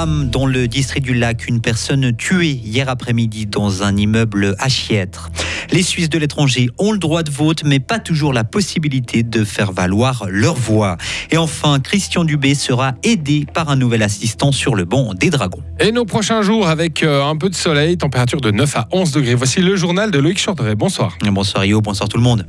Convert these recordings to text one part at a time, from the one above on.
Drame dans le district du lac, une personne tuée hier après-midi dans un immeuble à Chiètre. Les Suisses de l'étranger ont le droit de vote, mais pas toujours la possibilité de faire valoir leur voix. Et enfin, Christian Dubé sera aidé par un nouvel assistant sur le banc des Dragons. Et nos prochains jours avec euh, un peu de soleil, température de 9 à 11 degrés. Voici le journal de Loïc Chorderet. Bonsoir. Bonsoir Rio, bonsoir tout le monde.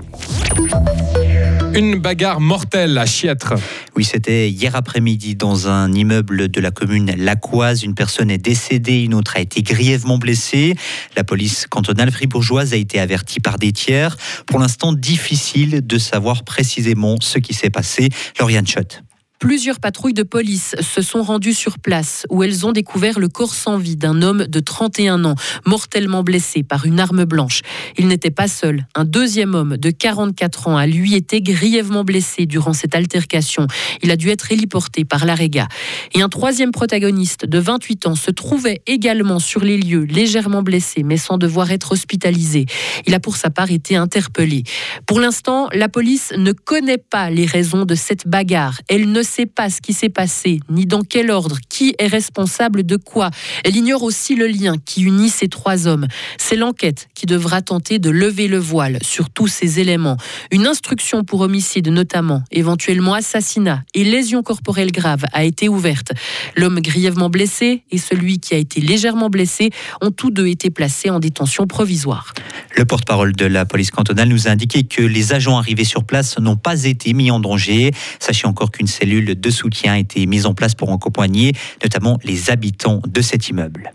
Une bagarre mortelle à Chiètre. Oui, c'était hier après-midi dans un immeuble de la commune Lacoise. Une personne est décédée, une autre a été grièvement blessée. La police cantonale fribourgeoise a été avertie par des tiers. Pour l'instant, difficile de savoir précisément ce qui s'est passé. Lauriane Schott. Plusieurs patrouilles de police se sont rendues sur place où elles ont découvert le corps sans vie d'un homme de 31 ans, mortellement blessé par une arme blanche. Il n'était pas seul. Un deuxième homme de 44 ans a lui été grièvement blessé durant cette altercation. Il a dû être héliporté par l'AREGA. Et un troisième protagoniste de 28 ans se trouvait également sur les lieux, légèrement blessé, mais sans devoir être hospitalisé. Il a pour sa part été interpellé. Pour l'instant, la police ne connaît pas les raisons de cette bagarre. Elle ne sait pas ce qui s'est passé, ni dans quel ordre, qui est responsable de quoi. Elle ignore aussi le lien qui unit ces trois hommes. C'est l'enquête qui devra tenter de lever le voile sur tous ces éléments. Une instruction pour homicide notamment, éventuellement assassinat et lésion corporelle grave a été ouverte. L'homme grièvement blessé et celui qui a été légèrement blessé ont tous deux été placés en détention provisoire. Le porte-parole de la police cantonale nous a indiqué que les agents arrivés sur place n'ont pas été mis en danger. Sachez encore qu'une cellule de soutien a été en place pour accompagner notamment les habitants de cet immeuble.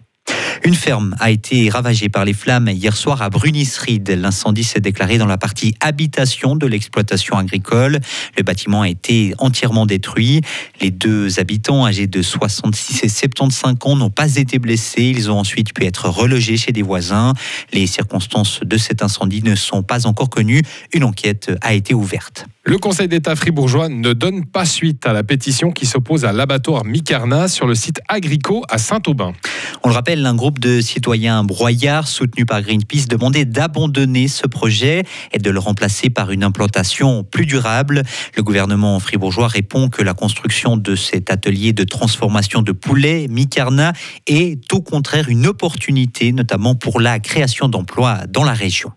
Une ferme a été ravagée par les flammes hier soir à Brunisried. L'incendie s'est déclaré dans la partie habitation de l'exploitation agricole. Le bâtiment a été entièrement détruit. Les deux habitants âgés de 66 et 75 ans n'ont pas été blessés. Ils ont ensuite pu être relogés chez des voisins. Les circonstances de cet incendie ne sont pas encore connues. Une enquête a été ouverte. Le Conseil d'État fribourgeois ne donne pas suite à la pétition qui s'oppose à l'abattoir Micarna sur le site Agrico à Saint-Aubin. On le rappelle, un groupe de citoyens broyards soutenu par Greenpeace demandait d'abandonner ce projet et de le remplacer par une implantation plus durable. Le gouvernement fribourgeois répond que la construction de cet atelier de transformation de poulet Micarna est au contraire une opportunité, notamment pour la création d'emplois dans la région.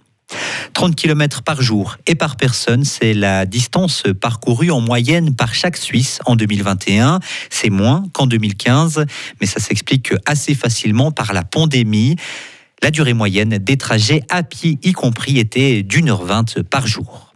30 km par jour et par personne, c'est la distance parcourue en moyenne par chaque Suisse en 2021. C'est moins qu'en 2015, mais ça s'explique assez facilement par la pandémie. La durée moyenne des trajets à pied y compris était d'une heure vingt par jour.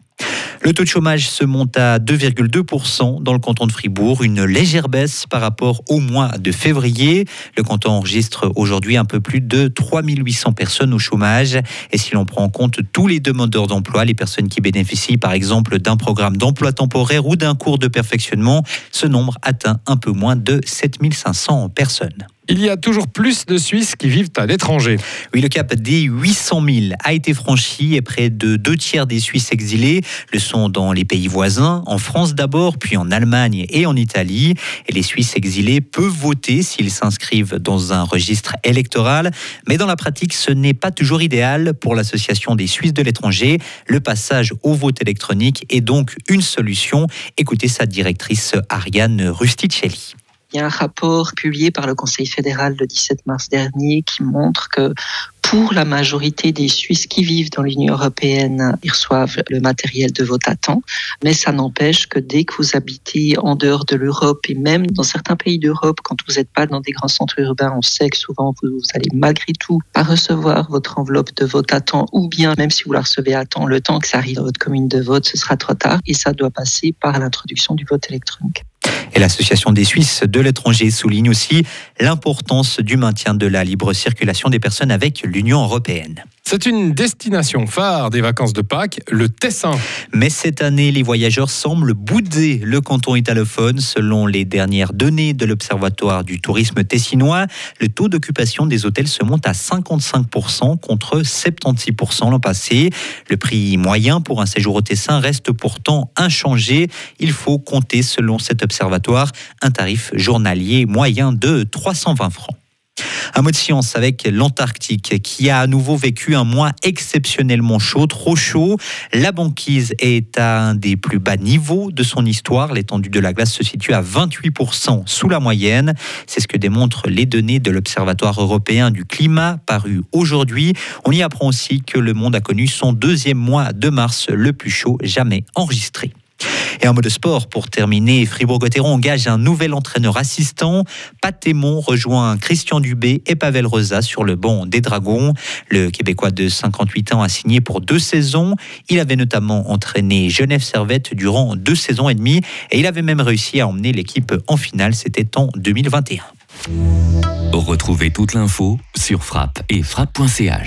Le taux de chômage se monte à 2,2% dans le canton de Fribourg, une légère baisse par rapport au mois de février. Le canton enregistre aujourd'hui un peu plus de 3800 personnes au chômage. Et si l'on prend en compte tous les demandeurs d'emploi, les personnes qui bénéficient par exemple d'un programme d'emploi temporaire ou d'un cours de perfectionnement, ce nombre atteint un peu moins de 7500 personnes. Il y a toujours plus de Suisses qui vivent à l'étranger. Oui, le cap des 800 000 a été franchi et près de deux tiers des Suisses exilés le sont dans les pays voisins, en France d'abord, puis en Allemagne et en Italie. Et les Suisses exilés peuvent voter s'ils s'inscrivent dans un registre électoral. Mais dans la pratique, ce n'est pas toujours idéal pour l'Association des Suisses de l'étranger. Le passage au vote électronique est donc une solution. Écoutez sa directrice Ariane Rusticelli. Il y a un rapport publié par le Conseil fédéral le 17 mars dernier qui montre que pour la majorité des Suisses qui vivent dans l'Union européenne, ils reçoivent le matériel de vote à temps. Mais ça n'empêche que dès que vous habitez en dehors de l'Europe et même dans certains pays d'Europe, quand vous n'êtes pas dans des grands centres urbains, on sait que souvent vous, allez malgré tout pas recevoir votre enveloppe de vote à temps ou bien même si vous la recevez à temps, le temps que ça arrive dans votre commune de vote, ce sera trop tard et ça doit passer par l'introduction du vote électronique. Et l'Association des Suisses de l'étranger souligne aussi l'importance du maintien de la libre circulation des personnes avec l'Union européenne. C'est une destination phare des vacances de Pâques, le Tessin. Mais cette année, les voyageurs semblent bouder le canton italophone. Selon les dernières données de l'Observatoire du tourisme tessinois, le taux d'occupation des hôtels se monte à 55% contre 76% l'an passé. Le prix moyen pour un séjour au Tessin reste pourtant inchangé. Il faut compter, selon cet observatoire, un tarif journalier moyen de 320 francs. Un mot de science avec l'Antarctique qui a à nouveau vécu un mois exceptionnellement chaud, trop chaud. La banquise est à un des plus bas niveaux de son histoire. L'étendue de la glace se situe à 28% sous la moyenne. C'est ce que démontrent les données de l'Observatoire européen du climat paru aujourd'hui. On y apprend aussi que le monde a connu son deuxième mois de mars le plus chaud jamais enregistré. Et en mode sport, pour terminer, Fribourg-Gotteron engage un nouvel entraîneur assistant. Patémon rejoint Christian Dubé et Pavel Rosa sur le banc des Dragons. Le Québécois de 58 ans a signé pour deux saisons. Il avait notamment entraîné Genève Servette durant deux saisons et demie et il avait même réussi à emmener l'équipe en finale. C'était en 2021. Retrouvez toute l'info sur frappe et frappe.ch.